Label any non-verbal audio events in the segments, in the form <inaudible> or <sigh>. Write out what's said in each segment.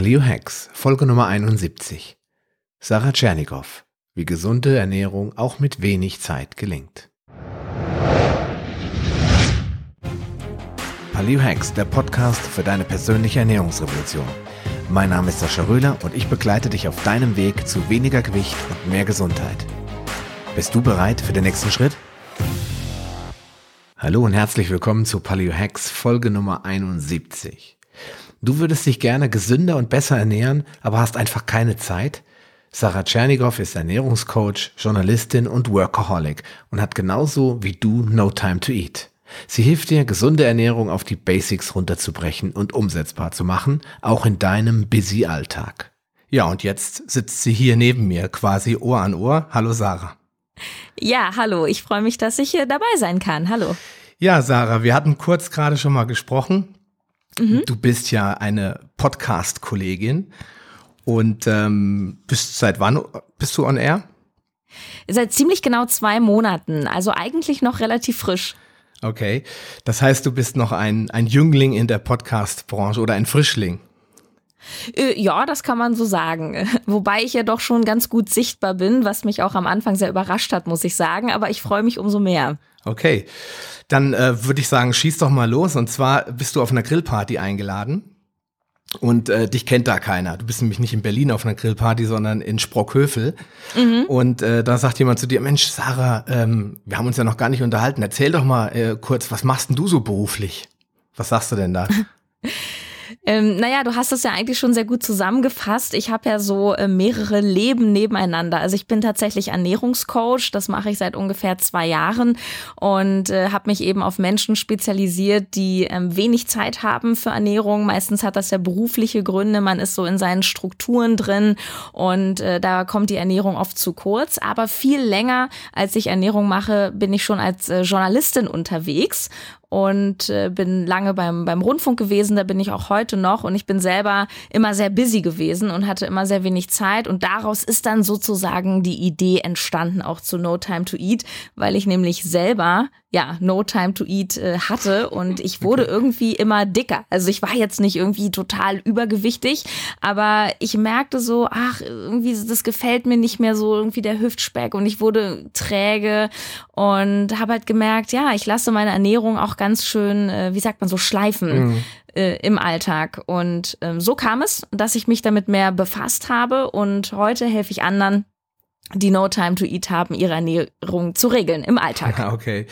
Paleo Hacks, Folge Nummer 71. Sarah Tschernigow, wie gesunde Ernährung auch mit wenig Zeit gelingt. Paleo Hacks, der Podcast für deine persönliche Ernährungsrevolution. Mein Name ist Sascha Röhler und ich begleite dich auf deinem Weg zu weniger Gewicht und mehr Gesundheit. Bist du bereit für den nächsten Schritt? Hallo und herzlich willkommen zu Paleo Hacks, Folge Nummer 71. Du würdest dich gerne gesünder und besser ernähren, aber hast einfach keine Zeit? Sarah Tschernigow ist Ernährungscoach, Journalistin und Workaholic und hat genauso wie du No Time to Eat. Sie hilft dir, gesunde Ernährung auf die Basics runterzubrechen und umsetzbar zu machen, auch in deinem busy Alltag. Ja, und jetzt sitzt sie hier neben mir, quasi Ohr an Ohr. Hallo Sarah. Ja, hallo. Ich freue mich, dass ich hier dabei sein kann. Hallo. Ja, Sarah, wir hatten kurz gerade schon mal gesprochen. Mhm. Du bist ja eine Podcast-Kollegin und ähm, bist seit wann bist du on air? Seit ziemlich genau zwei Monaten, also eigentlich noch relativ frisch. Okay, das heißt, du bist noch ein, ein Jüngling in der Podcast-Branche oder ein Frischling. Äh, ja, das kann man so sagen. <laughs> Wobei ich ja doch schon ganz gut sichtbar bin, was mich auch am Anfang sehr überrascht hat, muss ich sagen. Aber ich freue mich umso mehr. Okay, dann äh, würde ich sagen, schieß doch mal los. Und zwar bist du auf einer Grillparty eingeladen. Und äh, dich kennt da keiner. Du bist nämlich nicht in Berlin auf einer Grillparty, sondern in Sprockhövel. Mhm. Und äh, da sagt jemand zu dir, Mensch, Sarah, ähm, wir haben uns ja noch gar nicht unterhalten. Erzähl doch mal äh, kurz, was machst denn du so beruflich? Was sagst du denn da? <laughs> Ähm, naja, du hast es ja eigentlich schon sehr gut zusammengefasst. Ich habe ja so äh, mehrere Leben nebeneinander. Also ich bin tatsächlich Ernährungscoach, das mache ich seit ungefähr zwei Jahren und äh, habe mich eben auf Menschen spezialisiert, die ähm, wenig Zeit haben für Ernährung. Meistens hat das ja berufliche Gründe, man ist so in seinen Strukturen drin und äh, da kommt die Ernährung oft zu kurz. Aber viel länger, als ich Ernährung mache, bin ich schon als äh, Journalistin unterwegs und äh, bin lange beim, beim Rundfunk gewesen, da bin ich auch heute noch. Und ich bin selber immer sehr busy gewesen und hatte immer sehr wenig Zeit. Und daraus ist dann sozusagen die Idee entstanden auch zu No Time to Eat, weil ich nämlich selber ja, No Time to Eat äh, hatte und ich <laughs> wurde irgendwie immer dicker. Also ich war jetzt nicht irgendwie total übergewichtig, aber ich merkte so, ach, irgendwie das gefällt mir nicht mehr so irgendwie der Hüftspeck und ich wurde träge und habe halt gemerkt, ja, ich lasse meine Ernährung auch ganz schön, äh, wie sagt man so, schleifen. Mhm. Äh, im Alltag. Und ähm, so kam es, dass ich mich damit mehr befasst habe und heute helfe ich anderen, die No Time to Eat haben, ihre Ernährung zu regeln im Alltag. <laughs> Okay.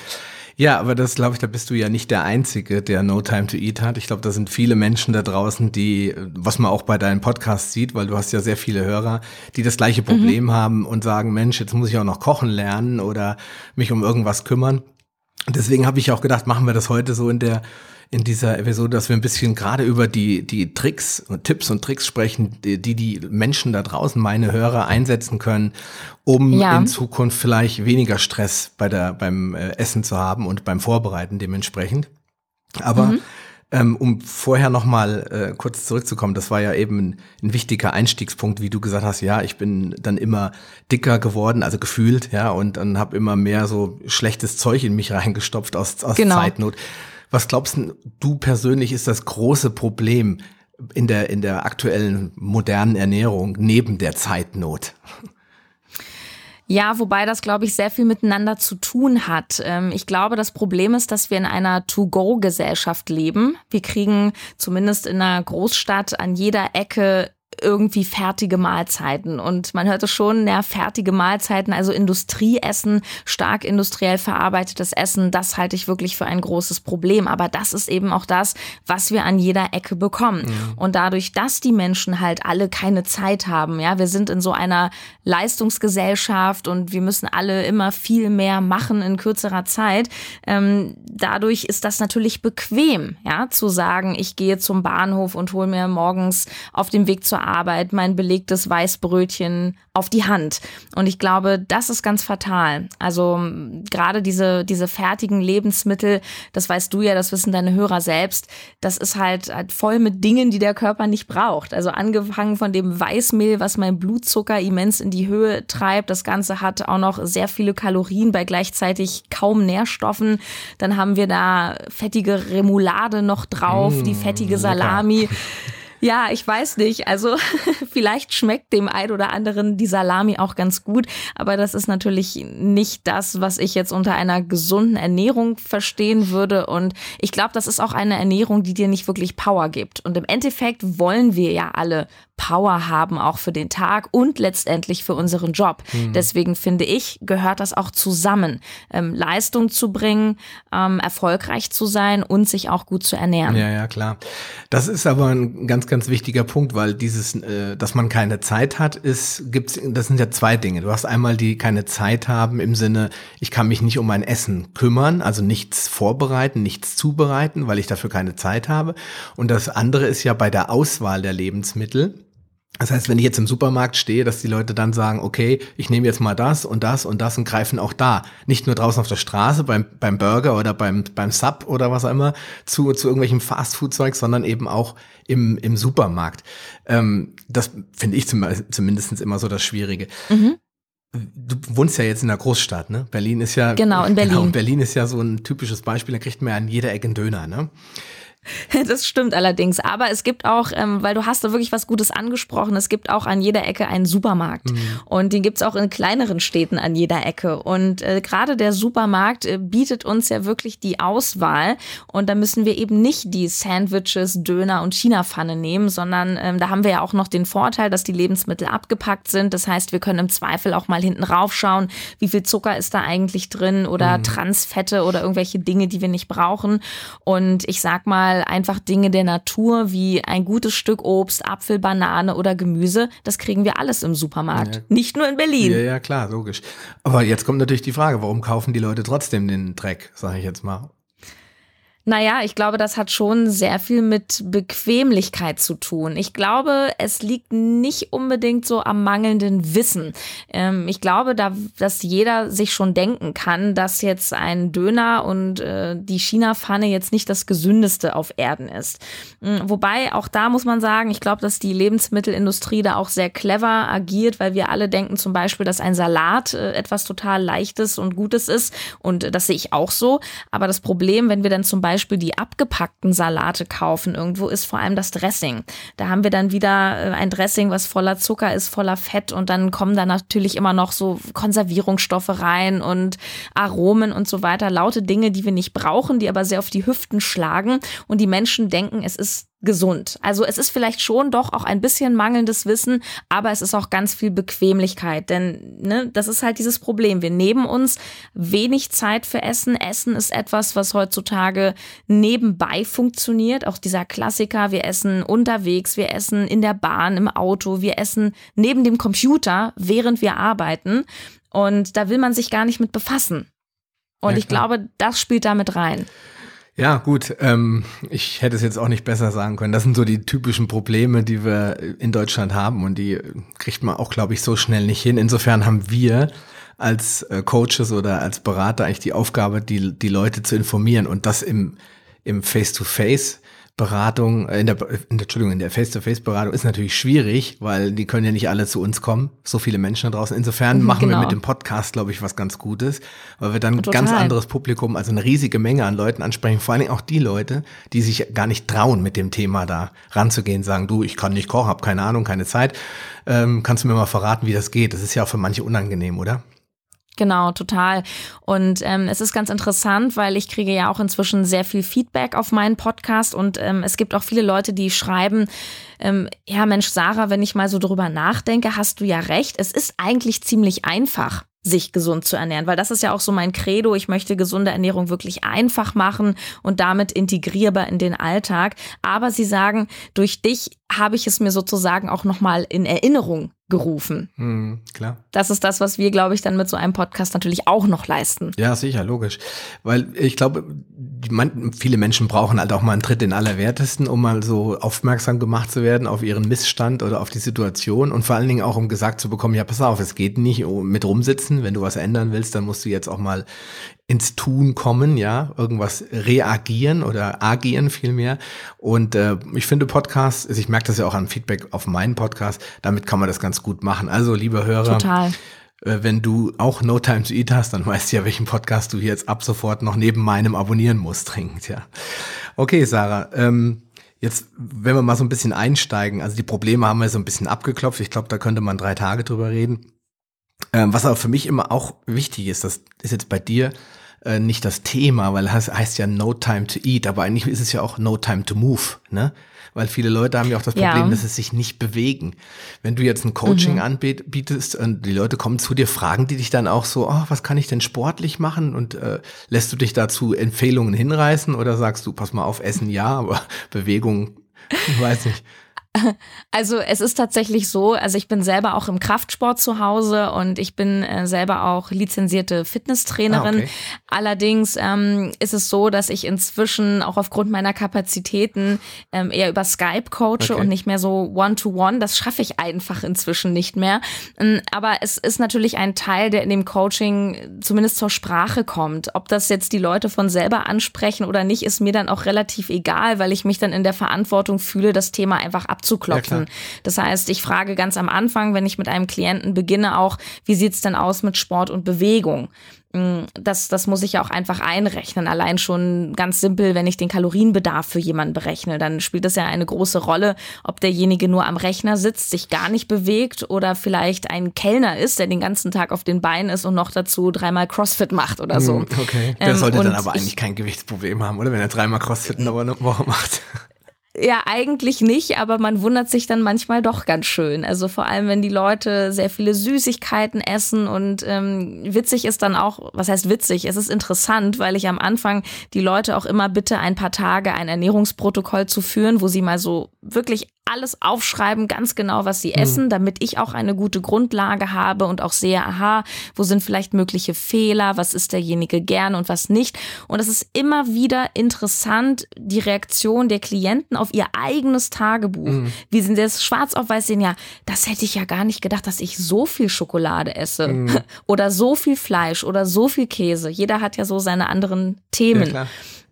Ja, aber das glaube ich, da bist du ja nicht der Einzige, der No Time to Eat hat. Ich glaube, da sind viele Menschen da draußen, die, was man auch bei deinen Podcasts sieht, weil du hast ja sehr viele Hörer, die das gleiche Problem mhm. haben und sagen, Mensch, jetzt muss ich auch noch kochen lernen oder mich um irgendwas kümmern. Deswegen habe ich auch gedacht, machen wir das heute so in der in dieser Episode, dass wir ein bisschen gerade über die, die Tricks und Tipps und Tricks sprechen, die die Menschen da draußen, meine Hörer, einsetzen können, um ja. in Zukunft vielleicht weniger Stress bei der, beim äh, Essen zu haben und beim Vorbereiten dementsprechend. Aber mhm. Ähm, um vorher noch mal äh, kurz zurückzukommen, das war ja eben ein, ein, wichtiger Einstiegspunkt, wie du gesagt hast, ja, ich bin dann immer dicker geworden, also gefühlt, ja, und dann habe immer mehr so schlechtes Zeug in mich reingestopft aus, aus genau. Zeitnot. Was glaubst du persönlich ist das große Problem in der, in der aktuellen modernen Ernährung neben der Zeitnot? Ja, wobei das, glaube ich, sehr viel miteinander zu tun hat. Ähm, ich glaube, das Problem ist, dass wir in einer To-Go-Gesellschaft leben. Wir kriegen zumindest in einer Großstadt an jeder Ecke irgendwie fertige Mahlzeiten. Und man hörte schon, ja, fertige Mahlzeiten, also Industrieessen, stark industriell verarbeitetes Essen, das halte ich wirklich für ein großes Problem. Aber das ist eben auch das, was wir an jeder Ecke bekommen. Mhm. Und dadurch, dass die Menschen halt alle keine Zeit haben, ja, wir sind in so einer Leistungsgesellschaft und wir müssen alle immer viel mehr machen in kürzerer Zeit. Ähm, dadurch ist das natürlich bequem, ja, zu sagen, ich gehe zum Bahnhof und hole mir morgens auf dem Weg zur Arbeit mein belegtes Weißbrötchen auf die Hand. Und ich glaube, das ist ganz fatal. Also gerade diese, diese fertigen Lebensmittel, das weißt du ja, das wissen deine Hörer selbst, das ist halt, halt voll mit Dingen, die der Körper nicht braucht. Also angefangen von dem Weißmehl, was mein Blutzucker immens in die Höhe treibt. Das Ganze hat auch noch sehr viele Kalorien bei gleichzeitig kaum Nährstoffen. Dann haben wir da fettige Remoulade noch drauf, mmh, die fettige Salami. Lecker <laughs> Ja, ich weiß nicht. Also <laughs> vielleicht schmeckt dem ein oder anderen die Salami auch ganz gut, aber das ist natürlich nicht das, was ich jetzt unter einer gesunden Ernährung verstehen würde. Und ich glaube, das ist auch eine Ernährung, die dir nicht wirklich Power gibt. Und im Endeffekt wollen wir ja alle Power haben, auch für den Tag und letztendlich für unseren Job. Mhm. Deswegen finde ich, gehört das auch zusammen, ähm, Leistung zu bringen, ähm, erfolgreich zu sein und sich auch gut zu ernähren. Ja, ja, klar. Das ist aber ein ganz, ganz wichtiger Punkt, weil dieses, äh, dass man keine Zeit hat, ist, gibt's, das sind ja zwei Dinge. Du hast einmal die keine Zeit haben im Sinne, ich kann mich nicht um mein Essen kümmern, also nichts vorbereiten, nichts zubereiten, weil ich dafür keine Zeit habe. Und das andere ist ja bei der Auswahl der Lebensmittel das heißt, wenn ich jetzt im Supermarkt stehe, dass die Leute dann sagen, okay, ich nehme jetzt mal das und das und das und greifen auch da. Nicht nur draußen auf der Straße beim, beim Burger oder beim, beim Sub oder was auch immer zu, zu irgendwelchem Fastfood-Zeug, sondern eben auch im, im Supermarkt. Ähm, das finde ich zum, zumindest immer so das Schwierige. Mhm. Du wohnst ja jetzt in der Großstadt, ne? Berlin ist ja. Genau, in <laughs> Berlin. Genau, Berlin ist ja so ein typisches Beispiel, da kriegt man ja an jeder Ecke einen Döner, ne? <laughs> Das stimmt allerdings. Aber es gibt auch, ähm, weil du hast da wirklich was Gutes angesprochen, es gibt auch an jeder Ecke einen Supermarkt. Mhm. Und den gibt's auch in kleineren Städten an jeder Ecke. Und äh, gerade der Supermarkt äh, bietet uns ja wirklich die Auswahl. Und da müssen wir eben nicht die Sandwiches, Döner und China-Pfanne nehmen, sondern ähm, da haben wir ja auch noch den Vorteil, dass die Lebensmittel abgepackt sind. Das heißt, wir können im Zweifel auch mal hinten raufschauen, wie viel Zucker ist da eigentlich drin oder mhm. Transfette oder irgendwelche Dinge, die wir nicht brauchen. Und ich sag mal, einfach Dinge der Natur wie ein gutes Stück Obst, Apfel, Banane oder Gemüse, das kriegen wir alles im Supermarkt. Ja. Nicht nur in Berlin. Ja, ja, klar, logisch. Aber jetzt kommt natürlich die Frage, warum kaufen die Leute trotzdem den Dreck, sage ich jetzt mal. Naja, ich glaube, das hat schon sehr viel mit Bequemlichkeit zu tun. Ich glaube, es liegt nicht unbedingt so am mangelnden Wissen. Ähm, ich glaube, da, dass jeder sich schon denken kann, dass jetzt ein Döner und äh, die China-Pfanne jetzt nicht das gesündeste auf Erden ist. Mhm, wobei, auch da muss man sagen, ich glaube, dass die Lebensmittelindustrie da auch sehr clever agiert, weil wir alle denken zum Beispiel, dass ein Salat äh, etwas total Leichtes und Gutes ist. Und das sehe ich auch so. Aber das Problem, wenn wir dann zum Beispiel Beispiel die abgepackten Salate kaufen irgendwo, ist vor allem das Dressing. Da haben wir dann wieder äh, ein Dressing, was voller Zucker ist, voller Fett und dann kommen da natürlich immer noch so Konservierungsstoffe rein und Aromen und so weiter. Laute Dinge, die wir nicht brauchen, die aber sehr auf die Hüften schlagen und die Menschen denken, es ist gesund. Also es ist vielleicht schon doch auch ein bisschen mangelndes Wissen, aber es ist auch ganz viel Bequemlichkeit, denn ne, das ist halt dieses Problem. Wir nehmen uns wenig Zeit für Essen. Essen ist etwas, was heutzutage nebenbei funktioniert. Auch dieser Klassiker, wir essen unterwegs, wir essen in der Bahn, im Auto, wir essen neben dem Computer, während wir arbeiten. Und da will man sich gar nicht mit befassen. Und ja, ich glaube, das spielt damit rein. Ja, gut. Ähm, ich hätte es jetzt auch nicht besser sagen können. Das sind so die typischen Probleme, die wir in Deutschland haben und die kriegt man auch, glaube ich, so schnell nicht hin. Insofern haben wir als äh, Coaches oder als Berater eigentlich die Aufgabe, die, die Leute zu informieren und das im, im Face-to-Face. -face Beratung, äh, in der, in der Entschuldigung, in der Face-to-Face-Beratung ist natürlich schwierig, weil die können ja nicht alle zu uns kommen, so viele Menschen da draußen. Insofern mhm, machen genau. wir mit dem Podcast, glaube ich, was ganz Gutes, weil wir dann ein ganz anderes Publikum, also eine riesige Menge an Leuten ansprechen, vor allen Dingen auch die Leute, die sich gar nicht trauen, mit dem Thema da ranzugehen, sagen, du, ich kann nicht kochen, habe keine Ahnung, keine Zeit. Ähm, kannst du mir mal verraten, wie das geht? Das ist ja auch für manche unangenehm, oder? Genau, total. Und ähm, es ist ganz interessant, weil ich kriege ja auch inzwischen sehr viel Feedback auf meinen Podcast und ähm, es gibt auch viele Leute, die schreiben, ähm, ja Mensch, Sarah, wenn ich mal so drüber nachdenke, hast du ja recht. Es ist eigentlich ziemlich einfach sich gesund zu ernähren, weil das ist ja auch so mein Credo. Ich möchte gesunde Ernährung wirklich einfach machen und damit integrierbar in den Alltag. Aber sie sagen, durch dich habe ich es mir sozusagen auch nochmal in Erinnerung gerufen. Hm, klar. Das ist das, was wir, glaube ich, dann mit so einem Podcast natürlich auch noch leisten. Ja, sicher, logisch. Weil ich glaube, man, viele Menschen brauchen halt auch mal einen Tritt in Allerwertesten, um mal so aufmerksam gemacht zu werden auf ihren Missstand oder auf die Situation und vor allen Dingen auch, um gesagt zu bekommen, ja, pass auf, es geht nicht mit rumsitzen. Wenn du was ändern willst, dann musst du jetzt auch mal ins Tun kommen, ja, irgendwas reagieren oder agieren vielmehr. Und äh, ich finde Podcasts, also ich merke das ja auch an Feedback auf meinen Podcast, damit kann man das ganz gut machen. Also, liebe Hörer, Total. Äh, wenn du auch No Time to Eat hast, dann weißt du ja, welchen Podcast du jetzt ab sofort noch neben meinem abonnieren musst, dringend, ja. Okay, Sarah, ähm, Jetzt, wenn wir mal so ein bisschen einsteigen, also die Probleme haben wir so ein bisschen abgeklopft. Ich glaube, da könnte man drei Tage drüber reden. Ähm, was aber für mich immer auch wichtig ist, das ist jetzt bei dir äh, nicht das Thema, weil es heißt ja No Time to Eat, aber eigentlich ist es ja auch No Time to Move, ne? Weil viele Leute haben ja auch das Problem, ja. dass sie sich nicht bewegen. Wenn du jetzt ein Coaching mhm. anbietest und die Leute kommen zu dir, fragen die dich dann auch so, oh, was kann ich denn sportlich machen? Und äh, lässt du dich dazu Empfehlungen hinreißen oder sagst du, pass mal auf, Essen ja, aber <laughs> Bewegung, ich weiß nicht. <laughs> Also es ist tatsächlich so, also ich bin selber auch im Kraftsport zu Hause und ich bin äh, selber auch lizenzierte Fitnesstrainerin. Ah, okay. Allerdings ähm, ist es so, dass ich inzwischen auch aufgrund meiner Kapazitäten ähm, eher über Skype coache okay. und nicht mehr so One-to-One. -one. Das schaffe ich einfach inzwischen nicht mehr. Ähm, aber es ist natürlich ein Teil, der in dem Coaching zumindest zur Sprache kommt. Ob das jetzt die Leute von selber ansprechen oder nicht, ist mir dann auch relativ egal, weil ich mich dann in der Verantwortung fühle, das Thema einfach abzuhalten abzuklopfen. Ja, das heißt, ich frage ganz am Anfang, wenn ich mit einem Klienten beginne, auch, wie sieht's denn aus mit Sport und Bewegung? Mm, das, das muss ich ja auch einfach einrechnen. Allein schon ganz simpel, wenn ich den Kalorienbedarf für jemanden berechne, dann spielt das ja eine große Rolle, ob derjenige nur am Rechner sitzt, sich gar nicht bewegt oder vielleicht ein Kellner ist, der den ganzen Tag auf den Beinen ist und noch dazu dreimal CrossFit macht oder so. Mm, okay, der ähm, sollte dann aber eigentlich kein Gewichtsproblem haben, oder? Wenn er dreimal CrossFit in einer Woche macht. Ja, eigentlich nicht, aber man wundert sich dann manchmal doch ganz schön. Also vor allem, wenn die Leute sehr viele Süßigkeiten essen und ähm, witzig ist dann auch, was heißt witzig? Es ist interessant, weil ich am Anfang die Leute auch immer bitte, ein paar Tage ein Ernährungsprotokoll zu führen, wo sie mal so wirklich alles aufschreiben, ganz genau, was sie mhm. essen, damit ich auch eine gute Grundlage habe und auch sehe, aha, wo sind vielleicht mögliche Fehler, was ist derjenige gern und was nicht. Und es ist immer wieder interessant, die Reaktion der Klienten auf ihr eigenes Tagebuch. Mhm. Wie sind das schwarz auf weiß sehen, ja, das hätte ich ja gar nicht gedacht, dass ich so viel Schokolade esse mhm. <laughs> oder so viel Fleisch oder so viel Käse. Jeder hat ja so seine anderen Themen. Ja,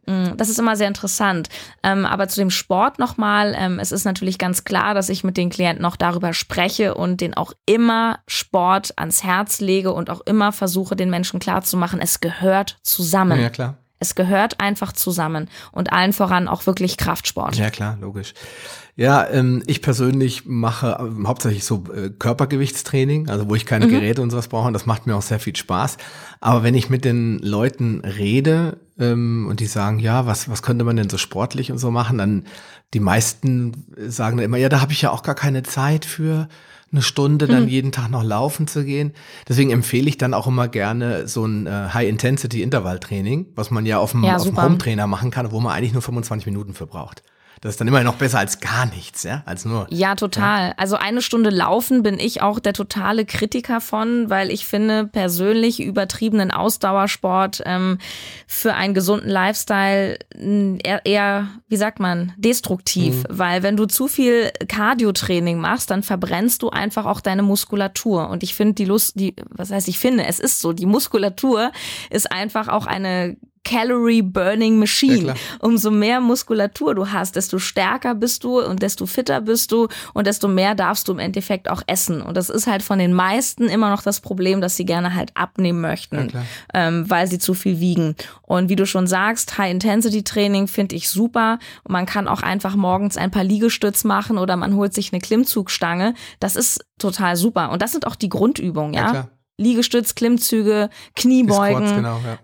Mm, das ist immer sehr interessant. Ähm, aber zu dem Sport nochmal, ähm, es ist natürlich ganz klar, dass ich mit den Klienten noch darüber spreche und den auch immer Sport ans Herz lege und auch immer versuche, den Menschen klarzumachen, es gehört zusammen. Ja, klar. Es gehört einfach zusammen und allen voran auch wirklich Kraftsport. Ja, klar, logisch. Ja, ähm, ich persönlich mache ähm, hauptsächlich so äh, Körpergewichtstraining, also wo ich keine mhm. Geräte und sowas brauche. Und das macht mir auch sehr viel Spaß. Aber wenn ich mit den Leuten rede ähm, und die sagen, ja, was, was könnte man denn so sportlich und so machen, dann die meisten sagen dann immer, ja, da habe ich ja auch gar keine Zeit für eine Stunde dann mhm. jeden Tag noch laufen zu gehen. Deswegen empfehle ich dann auch immer gerne so ein äh, High-Intensity-Intervalltraining, was man ja auf dem, ja, auf dem Home-Trainer machen kann, wo man eigentlich nur 25 Minuten für braucht. Das ist dann immer noch besser als gar nichts, ja, als nur. Ja, total. Ja. Also eine Stunde laufen bin ich auch der totale Kritiker von, weil ich finde persönlich übertriebenen Ausdauersport ähm, für einen gesunden Lifestyle eher, eher wie sagt man, destruktiv, mhm. weil wenn du zu viel Cardio-Training machst, dann verbrennst du einfach auch deine Muskulatur. Und ich finde die Lust, die, was heißt ich finde, es ist so, die Muskulatur ist einfach auch eine Calorie Burning Machine. Ja, Umso mehr Muskulatur du hast, desto stärker bist du und desto fitter bist du und desto mehr darfst du im Endeffekt auch essen. Und das ist halt von den meisten immer noch das Problem, dass sie gerne halt abnehmen möchten, ja, ähm, weil sie zu viel wiegen. Und wie du schon sagst, High-Intensity-Training finde ich super. Und man kann auch einfach morgens ein paar Liegestütz machen oder man holt sich eine Klimmzugstange. Das ist total super. Und das sind auch die Grundübungen, ja. ja Liegestütz, Klimmzüge, Kniebeugen. Squats, genau, ja.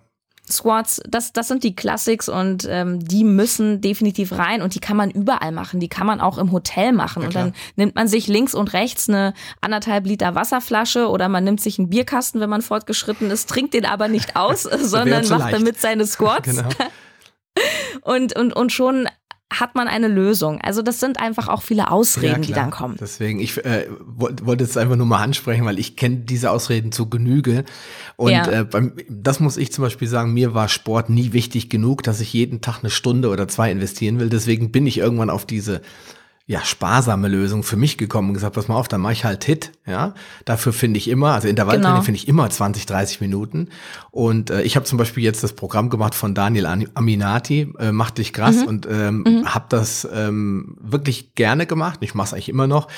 Squats, das, das sind die Classics und ähm, die müssen definitiv rein und die kann man überall machen. Die kann man auch im Hotel machen. Ja, und dann nimmt man sich links und rechts eine anderthalb Liter Wasserflasche oder man nimmt sich einen Bierkasten, wenn man fortgeschritten ist, trinkt den aber nicht aus, <laughs> sondern macht leicht. damit seine Squats. <laughs> genau. <laughs> Und, und, und schon hat man eine Lösung. Also das sind einfach auch viele Ausreden, ja, die dann kommen. Deswegen, ich äh, wollte jetzt einfach nur mal ansprechen, weil ich kenne diese Ausreden zu Genüge. Und ja. äh, beim, das muss ich zum Beispiel sagen, mir war Sport nie wichtig genug, dass ich jeden Tag eine Stunde oder zwei investieren will. Deswegen bin ich irgendwann auf diese ja, sparsame Lösung für mich gekommen und gesagt, pass mal auf, dann mache ich halt Hit, ja. Dafür finde ich immer, also Intervalltraining genau. finde ich immer 20, 30 Minuten. Und äh, ich habe zum Beispiel jetzt das Programm gemacht von Daniel Aminati, äh, Mach dich krass mhm. und ähm, mhm. habe das ähm, wirklich gerne gemacht. Ich mache es eigentlich immer noch,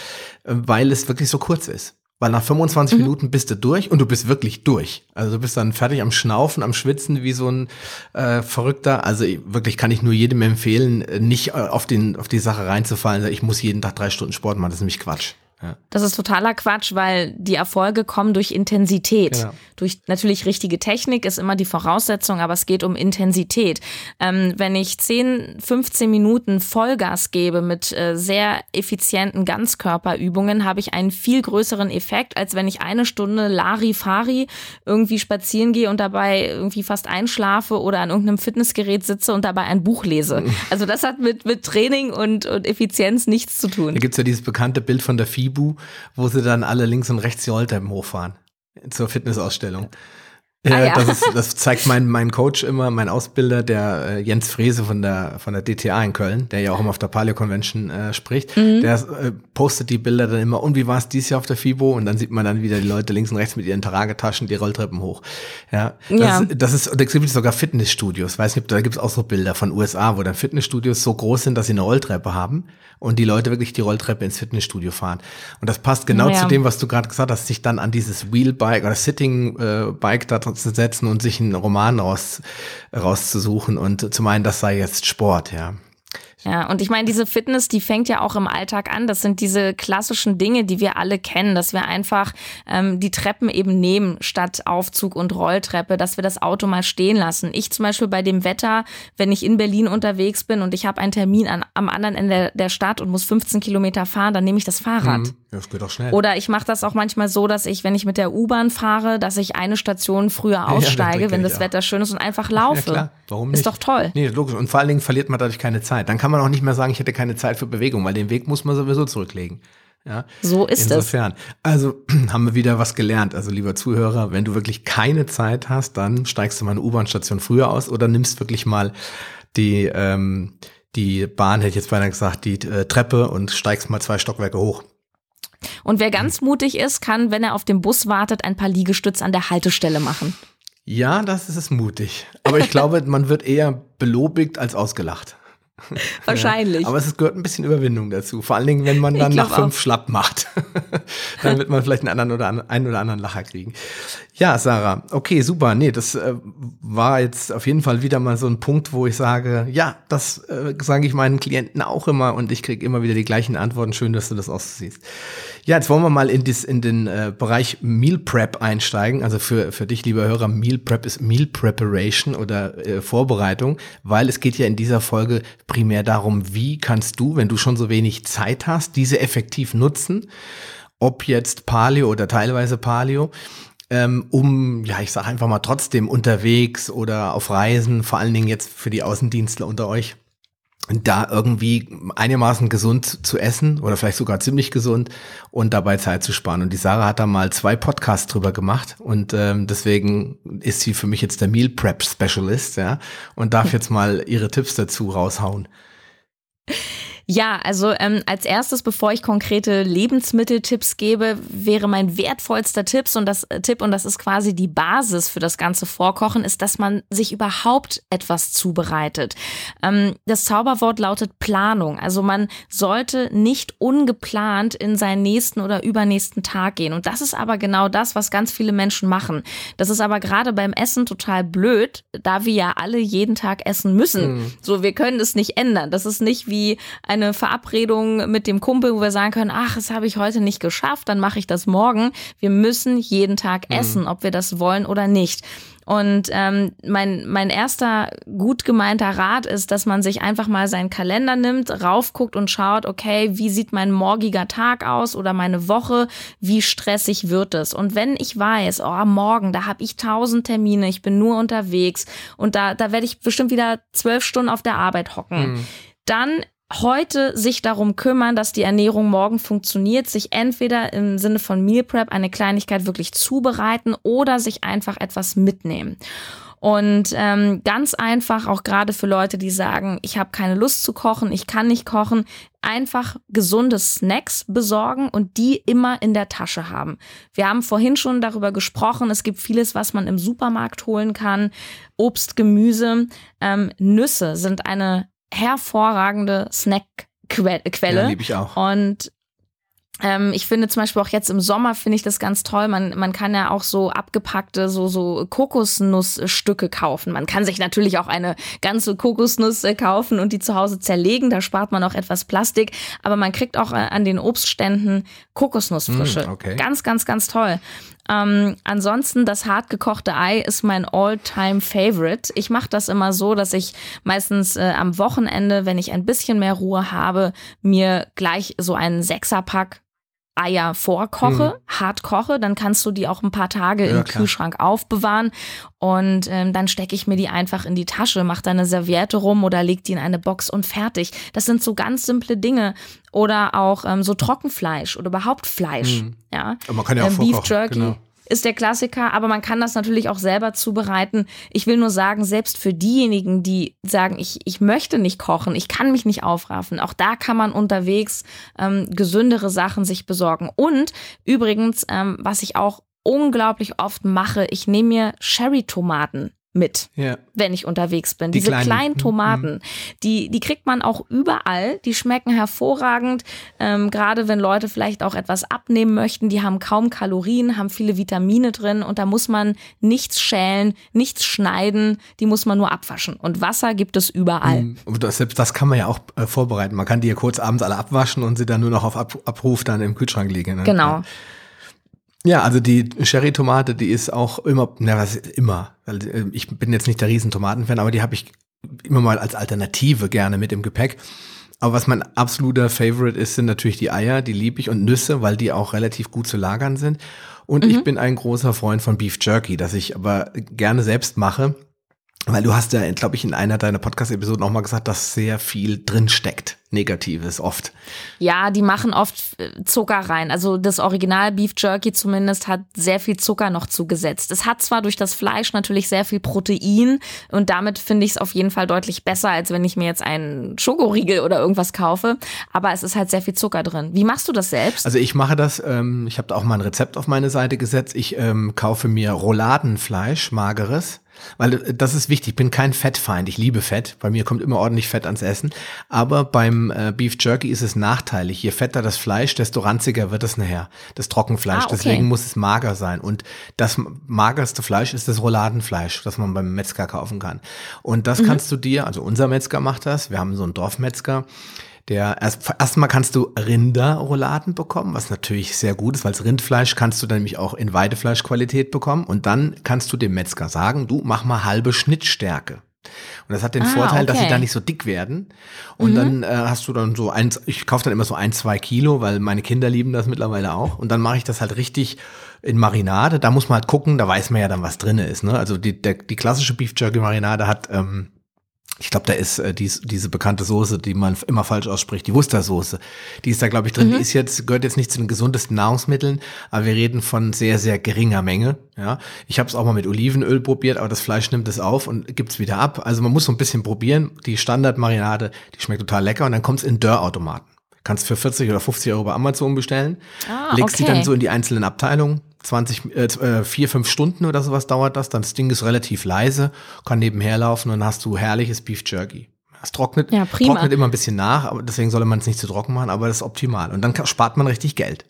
äh, weil es wirklich so kurz ist weil nach 25 mhm. Minuten bist du durch und du bist wirklich durch. Also du bist dann fertig am Schnaufen, am Schwitzen wie so ein äh, Verrückter. Also wirklich kann ich nur jedem empfehlen, äh, nicht äh, auf, den, auf die Sache reinzufallen. Ich muss jeden Tag drei Stunden Sport machen, das ist nämlich Quatsch. Ja. Das ist totaler Quatsch, weil die Erfolge kommen durch Intensität. Genau. Durch natürlich richtige Technik ist immer die Voraussetzung, aber es geht um Intensität. Ähm, wenn ich 10, 15 Minuten Vollgas gebe mit äh, sehr effizienten Ganzkörperübungen, habe ich einen viel größeren Effekt, als wenn ich eine Stunde Lari-Fari irgendwie spazieren gehe und dabei irgendwie fast einschlafe oder an irgendeinem Fitnessgerät sitze und dabei ein Buch lese. <laughs> Also das hat mit, mit Training und, und Effizienz nichts zu tun. Da gibt's ja dieses bekannte Bild von der FIBO Malibu, wo sie dann alle links und rechts die Rolltreppen hochfahren zur Fitnessausstellung. Ah, ja. das, ist, das zeigt mein, mein Coach immer, mein Ausbilder, der äh, Jens Frese von der, von der DTA in Köln, der ja auch immer auf der Paleo Convention äh, spricht. Mhm. Der äh, postet die Bilder dann immer, und wie war es dieses Jahr auf der FIBO? Und dann sieht man dann wieder die Leute links und rechts mit ihren Tragetaschen die Rolltreppen hoch. Ja, das, ja. Ist, das ist, da gibt es sogar Fitnessstudios. Weiß nicht, da gibt es auch so Bilder von USA, wo dann Fitnessstudios so groß sind, dass sie eine Rolltreppe haben und die Leute wirklich die Rolltreppe ins Fitnessstudio fahren. Und das passt genau ja. zu dem, was du gerade gesagt hast, sich dann an dieses Wheelbike oder Sitting äh, Bike da zu setzen und sich einen Roman raus, rauszusuchen und zu meinen, das sei jetzt Sport, ja. Ja, und ich meine, diese Fitness, die fängt ja auch im Alltag an. Das sind diese klassischen Dinge, die wir alle kennen, dass wir einfach ähm, die Treppen eben nehmen statt Aufzug und Rolltreppe, dass wir das Auto mal stehen lassen. Ich zum Beispiel bei dem Wetter, wenn ich in Berlin unterwegs bin und ich habe einen Termin an, am anderen Ende der Stadt und muss 15 Kilometer fahren, dann nehme ich das Fahrrad. Mhm. Das geht auch schnell. Oder ich mache das auch manchmal so, dass ich, wenn ich mit der U-Bahn fahre, dass ich eine Station früher <laughs> aussteige, ja, wenn das Wetter schön ist und einfach laufe. Ja, klar. Warum nicht? Ist doch toll. Nee, logisch. Und vor allen Dingen verliert man dadurch keine Zeit. Dann kann man auch nicht mehr sagen, ich hätte keine Zeit für Bewegung, weil den Weg muss man sowieso zurücklegen. Ja, so ist Insofern. es. Also <clears throat> haben wir wieder was gelernt. Also lieber Zuhörer, wenn du wirklich keine Zeit hast, dann steigst du mal eine U-Bahn-Station früher aus oder nimmst wirklich mal die, ähm, die Bahn, hätte ich jetzt beinahe gesagt, die äh, Treppe und steigst mal zwei Stockwerke hoch. Und wer ganz mutig ist, kann, wenn er auf dem Bus wartet, ein paar Liegestütze an der Haltestelle machen. Ja, das ist mutig. Aber ich glaube, <laughs> man wird eher belobigt als ausgelacht. Wahrscheinlich. Ja, aber es gehört ein bisschen Überwindung dazu. Vor allen Dingen, wenn man dann nach fünf auch. schlapp macht. <laughs> dann wird man vielleicht einen anderen oder einen oder anderen Lacher kriegen. Ja, Sarah, okay, super. Nee, das äh, war jetzt auf jeden Fall wieder mal so ein Punkt, wo ich sage, ja, das äh, sage ich meinen Klienten auch immer und ich kriege immer wieder die gleichen Antworten. Schön, dass du das auch siehst. Ja, jetzt wollen wir mal in, dis, in den äh, Bereich Meal Prep einsteigen. Also für, für dich, lieber Hörer, Meal Prep ist Meal Preparation oder äh, Vorbereitung, weil es geht ja in dieser Folge primär darum, wie kannst du, wenn du schon so wenig Zeit hast, diese effektiv nutzen, ob jetzt Paleo oder teilweise Paleo, ähm, um, ja, ich sage einfach mal trotzdem unterwegs oder auf Reisen, vor allen Dingen jetzt für die Außendienstler unter euch, da irgendwie einigermaßen gesund zu essen oder vielleicht sogar ziemlich gesund und dabei Zeit zu sparen. Und die Sarah hat da mal zwei Podcasts drüber gemacht und ähm, deswegen ist sie für mich jetzt der Meal Prep Specialist, ja, und darf <laughs> jetzt mal ihre Tipps dazu raushauen. Ja, also ähm, als erstes, bevor ich konkrete Lebensmitteltipps gebe, wäre mein wertvollster Tipps und das äh, Tipp und das ist quasi die Basis für das ganze Vorkochen, ist, dass man sich überhaupt etwas zubereitet. Ähm, das Zauberwort lautet Planung. Also man sollte nicht ungeplant in seinen nächsten oder übernächsten Tag gehen. Und das ist aber genau das, was ganz viele Menschen machen. Das ist aber gerade beim Essen total blöd, da wir ja alle jeden Tag essen müssen. Mhm. So, wir können es nicht ändern. Das ist nicht wie eine Verabredung mit dem Kumpel, wo wir sagen können, ach, das habe ich heute nicht geschafft, dann mache ich das morgen. Wir müssen jeden Tag mhm. essen, ob wir das wollen oder nicht. Und ähm, mein, mein erster gut gemeinter Rat ist, dass man sich einfach mal seinen Kalender nimmt, raufguckt und schaut, okay, wie sieht mein morgiger Tag aus oder meine Woche, wie stressig wird es. Und wenn ich weiß, oh, morgen, da habe ich tausend Termine, ich bin nur unterwegs und da, da werde ich bestimmt wieder zwölf Stunden auf der Arbeit hocken. Mhm. Dann heute sich darum kümmern, dass die Ernährung morgen funktioniert, sich entweder im Sinne von Meal Prep eine Kleinigkeit wirklich zubereiten oder sich einfach etwas mitnehmen. Und ähm, ganz einfach, auch gerade für Leute, die sagen, ich habe keine Lust zu kochen, ich kann nicht kochen, einfach gesunde Snacks besorgen und die immer in der Tasche haben. Wir haben vorhin schon darüber gesprochen, es gibt vieles, was man im Supermarkt holen kann. Obst, Gemüse, ähm, Nüsse sind eine hervorragende Snackquelle. Ja, liebe ich auch. Und ähm, ich finde zum Beispiel auch jetzt im Sommer finde ich das ganz toll. Man, man kann ja auch so abgepackte, so, so Kokosnussstücke kaufen. Man kann sich natürlich auch eine ganze Kokosnuss äh, kaufen und die zu Hause zerlegen. Da spart man auch etwas Plastik. Aber man kriegt auch äh, an den Obstständen Kokosnussfrische. Mm, okay. Ganz, ganz, ganz toll. Ähm, ansonsten das hartgekochte Ei ist mein all-time favorite. Ich mache das immer so, dass ich meistens äh, am Wochenende, wenn ich ein bisschen mehr Ruhe habe, mir gleich so einen Sechserpack Eier vorkoche, mhm. hart koche, dann kannst du die auch ein paar Tage ja, im klar. Kühlschrank aufbewahren und ähm, dann stecke ich mir die einfach in die Tasche, mach da eine Serviette rum oder leg die in eine Box und fertig. Das sind so ganz simple Dinge oder auch ähm, so Trockenfleisch oder überhaupt Fleisch. Mhm. Ja, Aber man kann ja auch ähm, Beef Jerky. Genau ist der Klassiker, aber man kann das natürlich auch selber zubereiten. Ich will nur sagen, selbst für diejenigen, die sagen, ich, ich möchte nicht kochen, ich kann mich nicht aufraffen, auch da kann man unterwegs ähm, gesündere Sachen sich besorgen. Und übrigens, ähm, was ich auch unglaublich oft mache, ich nehme mir Cherry-Tomaten mit, ja. wenn ich unterwegs bin. Die Diese kleinen, kleinen Tomaten, mhm. die, die kriegt man auch überall. Die schmecken hervorragend. Ähm, Gerade wenn Leute vielleicht auch etwas abnehmen möchten, die haben kaum Kalorien, haben viele Vitamine drin und da muss man nichts schälen, nichts schneiden, die muss man nur abwaschen. Und Wasser gibt es überall. Mhm. Das, das kann man ja auch äh, vorbereiten. Man kann die ja kurz abends alle abwaschen und sie dann nur noch auf Ab Abruf dann im Kühlschrank liegen. Ne? Genau. Ja. Ja, also die Sherry-Tomate, die ist auch immer, na was immer, äh, ich bin jetzt nicht der riesen Tomatenfan, aber die habe ich immer mal als Alternative gerne mit im Gepäck. Aber was mein absoluter Favorite ist, sind natürlich die Eier, die liebe ich und Nüsse, weil die auch relativ gut zu lagern sind. Und mhm. ich bin ein großer Freund von Beef Jerky, das ich aber gerne selbst mache. Weil du hast ja, glaube ich, in einer deiner Podcast-Episoden auch mal gesagt, dass sehr viel drin steckt. Negatives oft. Ja, die machen oft äh, Zucker rein. Also das Original Beef Jerky zumindest hat sehr viel Zucker noch zugesetzt. Es hat zwar durch das Fleisch natürlich sehr viel Protein und damit finde ich es auf jeden Fall deutlich besser, als wenn ich mir jetzt einen Schokoriegel oder irgendwas kaufe. Aber es ist halt sehr viel Zucker drin. Wie machst du das selbst? Also ich mache das, ähm, ich habe da auch mal ein Rezept auf meine Seite gesetzt. Ich ähm, kaufe mir Rouladenfleisch, mageres weil äh, das ist wichtig, ich bin kein Fettfeind, ich liebe Fett, bei mir kommt immer ordentlich Fett ans Essen, aber beim äh, Beef Jerky ist es nachteilig, je fetter das Fleisch, desto ranziger wird es nachher, das Trockenfleisch, ah, okay. deswegen muss es mager sein. Und das magerste Fleisch ist das Rouladenfleisch, das man beim Metzger kaufen kann. Und das mhm. kannst du dir, also unser Metzger macht das, wir haben so einen Dorfmetzger, der erst, erstmal kannst du Rinderrouladen bekommen, was natürlich sehr gut ist, weil das Rindfleisch kannst du dann nämlich auch in Weidefleischqualität bekommen. Und dann kannst du dem Metzger sagen, du mach mal halbe Schnittstärke. Und das hat den ah, Vorteil, okay. dass sie da nicht so dick werden. Und mhm. dann äh, hast du dann so eins, ich kaufe dann immer so ein, zwei Kilo, weil meine Kinder lieben das mittlerweile auch. Und dann mache ich das halt richtig in Marinade. Da muss man halt gucken, da weiß man ja dann, was drinne ist. Ne? Also die, der, die klassische Beef Jerky Marinade hat ähm, ich glaube, da ist äh, dies, diese bekannte Soße, die man immer falsch ausspricht, die Worcestersoße. Die ist da, glaube ich, drin. Mhm. Die ist jetzt, gehört jetzt nicht zu den gesundesten Nahrungsmitteln, aber wir reden von sehr, sehr geringer Menge. Ja, Ich habe es auch mal mit Olivenöl probiert, aber das Fleisch nimmt es auf und gibt's wieder ab. Also man muss so ein bisschen probieren. Die Standardmarinade, die schmeckt total lecker und dann kommt's in Dörrautomaten. Kannst für 40 oder 50 Euro bei Amazon bestellen. Ah, legst okay. die dann so in die einzelnen Abteilungen. 20, äh, vier, fünf Stunden oder sowas dauert das. Dann das Ding ist relativ leise, kann nebenher laufen und dann hast du herrliches Beef Jerky. Es trocknet, ja, trocknet immer ein bisschen nach, aber deswegen soll man es nicht zu trocken machen, aber das ist optimal. Und dann spart man richtig Geld.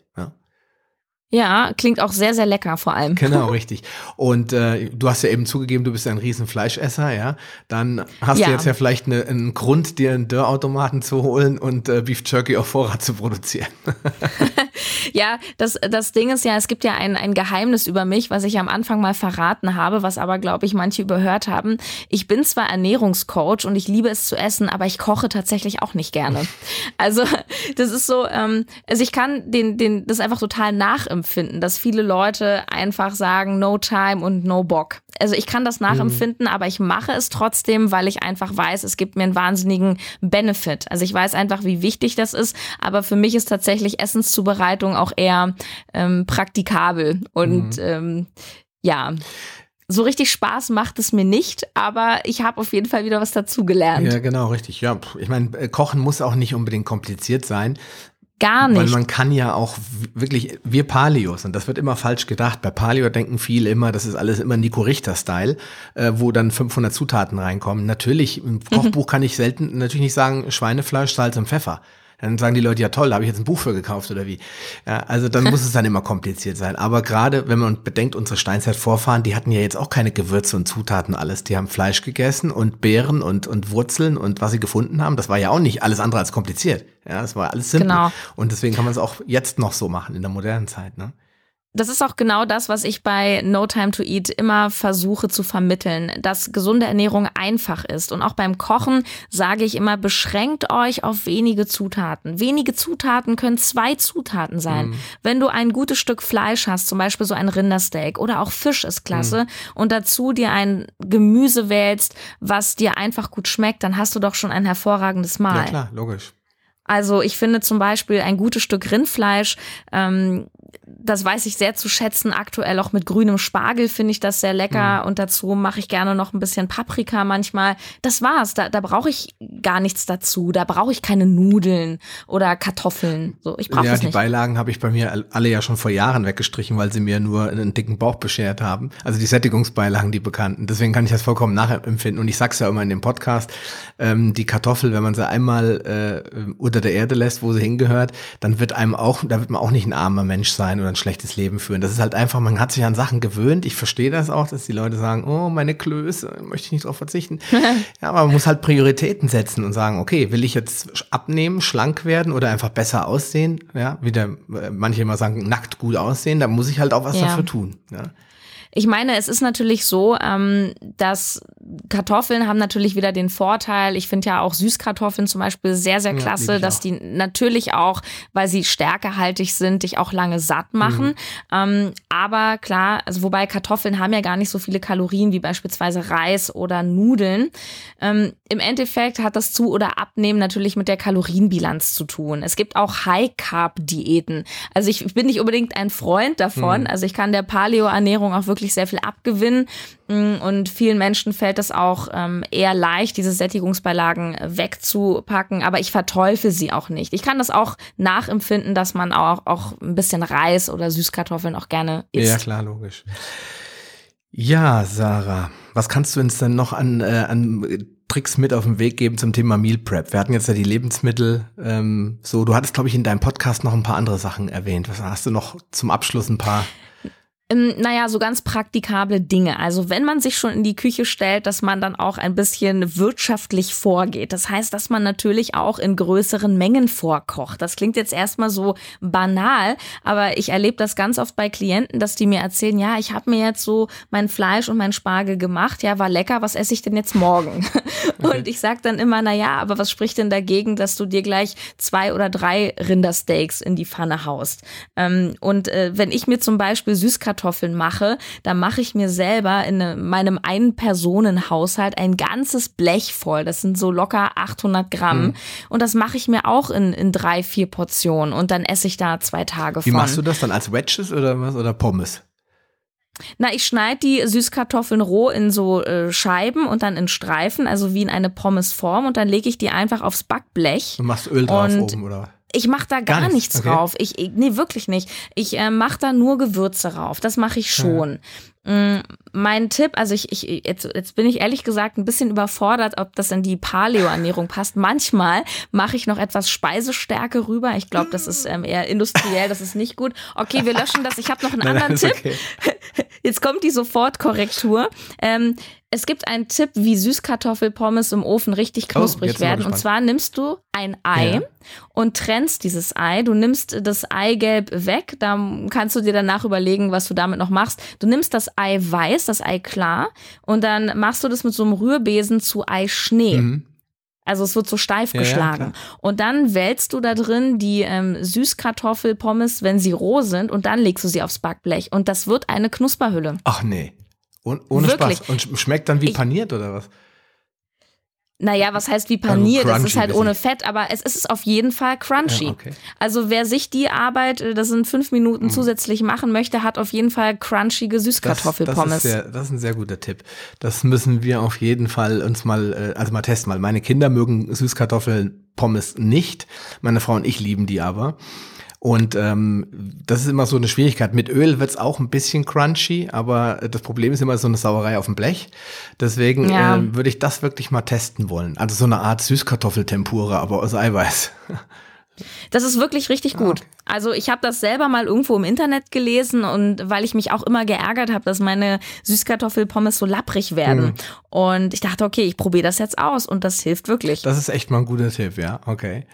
Ja. Klingt auch sehr, sehr lecker vor allem. Genau, <laughs> richtig. Und äh, du hast ja eben zugegeben, du bist ein riesen Fleischesser, ja. Dann hast ja. du jetzt ja vielleicht eine, einen Grund, dir einen Dörrautomaten zu holen und äh, Beef Jerky auf Vorrat zu produzieren. <laughs> <laughs> ja, das, das Ding ist ja, es gibt ja ein, ein Geheimnis über mich, was ich am Anfang mal verraten habe, was aber, glaube ich, manche überhört haben. Ich bin zwar Ernährungscoach und ich liebe es zu essen, aber ich koche tatsächlich auch nicht gerne. Also, das ist so, ähm, also ich kann den, den, das einfach total nachempfinden, dass viele Leute einfach sagen, no time und no Bock. Also ich kann das nachempfinden, mhm. aber ich mache es trotzdem, weil ich einfach weiß, es gibt mir einen wahnsinnigen Benefit. Also ich weiß einfach, wie wichtig das ist, aber für mich ist tatsächlich Essenszubereitung auch eher ähm, praktikabel und mhm. ähm, ja. So richtig Spaß macht es mir nicht, aber ich habe auf jeden Fall wieder was dazugelernt. Ja, genau, richtig. Ja, ich meine, äh, Kochen muss auch nicht unbedingt kompliziert sein. Gar nicht. Weil man kann ja auch wirklich, wir Palios, und das wird immer falsch gedacht, bei Palio denken viele immer, das ist alles immer Nico Richter-Style, äh, wo dann 500 Zutaten reinkommen. Natürlich, im Kochbuch mhm. kann ich selten, natürlich nicht sagen, Schweinefleisch, Salz und Pfeffer. Dann sagen die Leute, ja toll, da habe ich jetzt ein Buch für gekauft oder wie. Ja, also dann muss es dann immer kompliziert sein. Aber gerade wenn man bedenkt, unsere Steinzeitvorfahren, die hatten ja jetzt auch keine Gewürze und Zutaten alles. Die haben Fleisch gegessen und Beeren und, und Wurzeln und was sie gefunden haben. Das war ja auch nicht alles andere als kompliziert. Ja, das war alles simpel. Genau. Und deswegen kann man es auch jetzt noch so machen in der modernen Zeit. Ne? Das ist auch genau das, was ich bei No Time to Eat immer versuche zu vermitteln, dass gesunde Ernährung einfach ist. Und auch beim Kochen sage ich immer, beschränkt euch auf wenige Zutaten. Wenige Zutaten können zwei Zutaten sein. Mm. Wenn du ein gutes Stück Fleisch hast, zum Beispiel so ein Rindersteak oder auch Fisch ist klasse, mm. und dazu dir ein Gemüse wählst, was dir einfach gut schmeckt, dann hast du doch schon ein hervorragendes Mahl. Ja klar, logisch. Also ich finde zum Beispiel ein gutes Stück Rindfleisch ähm, das weiß ich sehr zu schätzen. Aktuell auch mit grünem Spargel finde ich das sehr lecker. Mhm. Und dazu mache ich gerne noch ein bisschen Paprika manchmal. Das war's. Da, da brauche ich gar nichts dazu. Da brauche ich keine Nudeln oder Kartoffeln. So, ich brauche ja, nicht. die Beilagen habe ich bei mir alle ja schon vor Jahren weggestrichen, weil sie mir nur einen dicken Bauch beschert haben. Also die Sättigungsbeilagen, die bekannten. Deswegen kann ich das vollkommen nachempfinden. Und ich sag's ja immer in dem Podcast, ähm, die Kartoffel, wenn man sie einmal äh, unter der Erde lässt, wo sie hingehört, dann wird einem auch, da wird man auch nicht ein armer Mensch sein oder ein schlechtes Leben führen. Das ist halt einfach, man hat sich an Sachen gewöhnt. Ich verstehe das auch, dass die Leute sagen, oh, meine Klöße, möchte ich nicht drauf verzichten. <laughs> ja, aber man muss halt Prioritäten setzen und sagen, okay, will ich jetzt abnehmen, schlank werden oder einfach besser aussehen? Ja, wieder, äh, manche immer sagen, nackt gut aussehen, da muss ich halt auch was ja. dafür tun. Ja. Ich meine, es ist natürlich so, ähm, dass Kartoffeln haben natürlich wieder den Vorteil. Ich finde ja auch Süßkartoffeln zum Beispiel sehr, sehr klasse, ja, dass die natürlich auch, weil sie stärkehaltig sind, dich auch lange satt machen. Mhm. Ähm, aber klar, also wobei Kartoffeln haben ja gar nicht so viele Kalorien wie beispielsweise Reis oder Nudeln. Ähm, Im Endeffekt hat das Zu- oder Abnehmen natürlich mit der Kalorienbilanz zu tun. Es gibt auch High-Carb-Diäten. Also ich bin nicht unbedingt ein Freund davon. Mhm. Also ich kann der Paleo-Ernährung auch wirklich sehr viel abgewinnen. Mm, und vielen Menschen fällt es auch ähm, eher leicht, diese Sättigungsbeilagen wegzupacken, aber ich verteufel sie auch nicht. Ich kann das auch nachempfinden, dass man auch, auch ein bisschen Reis oder Süßkartoffeln auch gerne isst. Ja, klar, logisch. Ja, Sarah, was kannst du uns denn noch an, äh, an Tricks mit auf den Weg geben zum Thema Meal Prep? Wir hatten jetzt ja die Lebensmittel ähm, so, du hattest, glaube ich, in deinem Podcast noch ein paar andere Sachen erwähnt. Was hast du noch zum Abschluss ein paar ähm, naja, so ganz praktikable Dinge. Also wenn man sich schon in die Küche stellt, dass man dann auch ein bisschen wirtschaftlich vorgeht. Das heißt, dass man natürlich auch in größeren Mengen vorkocht. Das klingt jetzt erstmal so banal, aber ich erlebe das ganz oft bei Klienten, dass die mir erzählen, ja, ich habe mir jetzt so mein Fleisch und mein Spargel gemacht, ja, war lecker, was esse ich denn jetzt morgen? <laughs> Okay. Und ich sage dann immer, na ja, aber was spricht denn dagegen, dass du dir gleich zwei oder drei Rindersteaks in die Pfanne haust? Ähm, und äh, wenn ich mir zum Beispiel Süßkartoffeln Süßkartoffeln mache, dann mache ich mir selber in meinem Ein-Personen-Haushalt ein ganzes Blech voll. Das sind so locker 800 Gramm. Mhm. Und das mache ich mir auch in, in drei, vier Portionen. Und dann esse ich da zwei Tage Wie von. Wie machst du das dann als Wedges oder was? Oder Pommes? Na, ich schneide die Süßkartoffeln roh in so äh, Scheiben und dann in Streifen, also wie in eine Pommesform und dann lege ich die einfach aufs Backblech. Du machst Öl drauf oben, oder? Ich mache da gar, gar nichts okay. drauf. Ich, nee, wirklich nicht. Ich äh, mache da nur Gewürze drauf. Das mache ich schon. Ja. Mm, mein Tipp, also ich, ich jetzt, jetzt bin ich ehrlich gesagt ein bisschen überfordert, ob das in die Paleo-Ernährung passt. Manchmal mache ich noch etwas Speisestärke rüber. Ich glaube, das ist ähm, eher industriell, das ist nicht gut. Okay, wir löschen das. Ich habe noch einen nein, anderen nein, Tipp. Okay. <laughs> Jetzt kommt die Sofortkorrektur. Ähm, es gibt einen Tipp, wie Süßkartoffelpommes im Ofen richtig oh, knusprig oh, werden. Und zwar nimmst du ein Ei ja. und trennst dieses Ei. Du nimmst das Eigelb weg. Da kannst du dir danach überlegen, was du damit noch machst. Du nimmst das Ei weiß, das Ei klar, und dann machst du das mit so einem Rührbesen zu Eischnee. Mhm. Also es wird so steif ja, geschlagen. Ja, und dann wälzt du da drin die ähm, Süßkartoffelpommes, wenn sie roh sind, und dann legst du sie aufs Backblech. Und das wird eine Knusperhülle. Ach nee. Und, ohne Wirklich. Spaß. Und schmeckt dann wie ich, paniert oder was? Naja, was heißt wie paniert? Also es ist halt ohne Fett, aber es ist auf jeden Fall crunchy. Ja, okay. Also wer sich die Arbeit, äh, das sind fünf Minuten mhm. zusätzlich machen möchte, hat auf jeden Fall crunchige Süßkartoffelpommes. Das, das, ist das ist ein sehr guter Tipp. Das müssen wir auf jeden Fall uns mal, äh, also mal testen. Weil meine Kinder mögen Süßkartoffelpommes nicht. Meine Frau und ich lieben die aber. Und ähm, das ist immer so eine Schwierigkeit. Mit Öl wird's auch ein bisschen crunchy, aber das Problem ist immer so eine Sauerei auf dem Blech. Deswegen ja. äh, würde ich das wirklich mal testen wollen. Also so eine Art Süßkartoffeltempura, aber aus Eiweiß. <laughs> Das ist wirklich richtig gut. Okay. Also ich habe das selber mal irgendwo im Internet gelesen und weil ich mich auch immer geärgert habe, dass meine Süßkartoffelpommes so lapprig werden. Mhm. Und ich dachte, okay, ich probiere das jetzt aus und das hilft wirklich. Das ist echt mal ein guter Tipp, ja. Okay.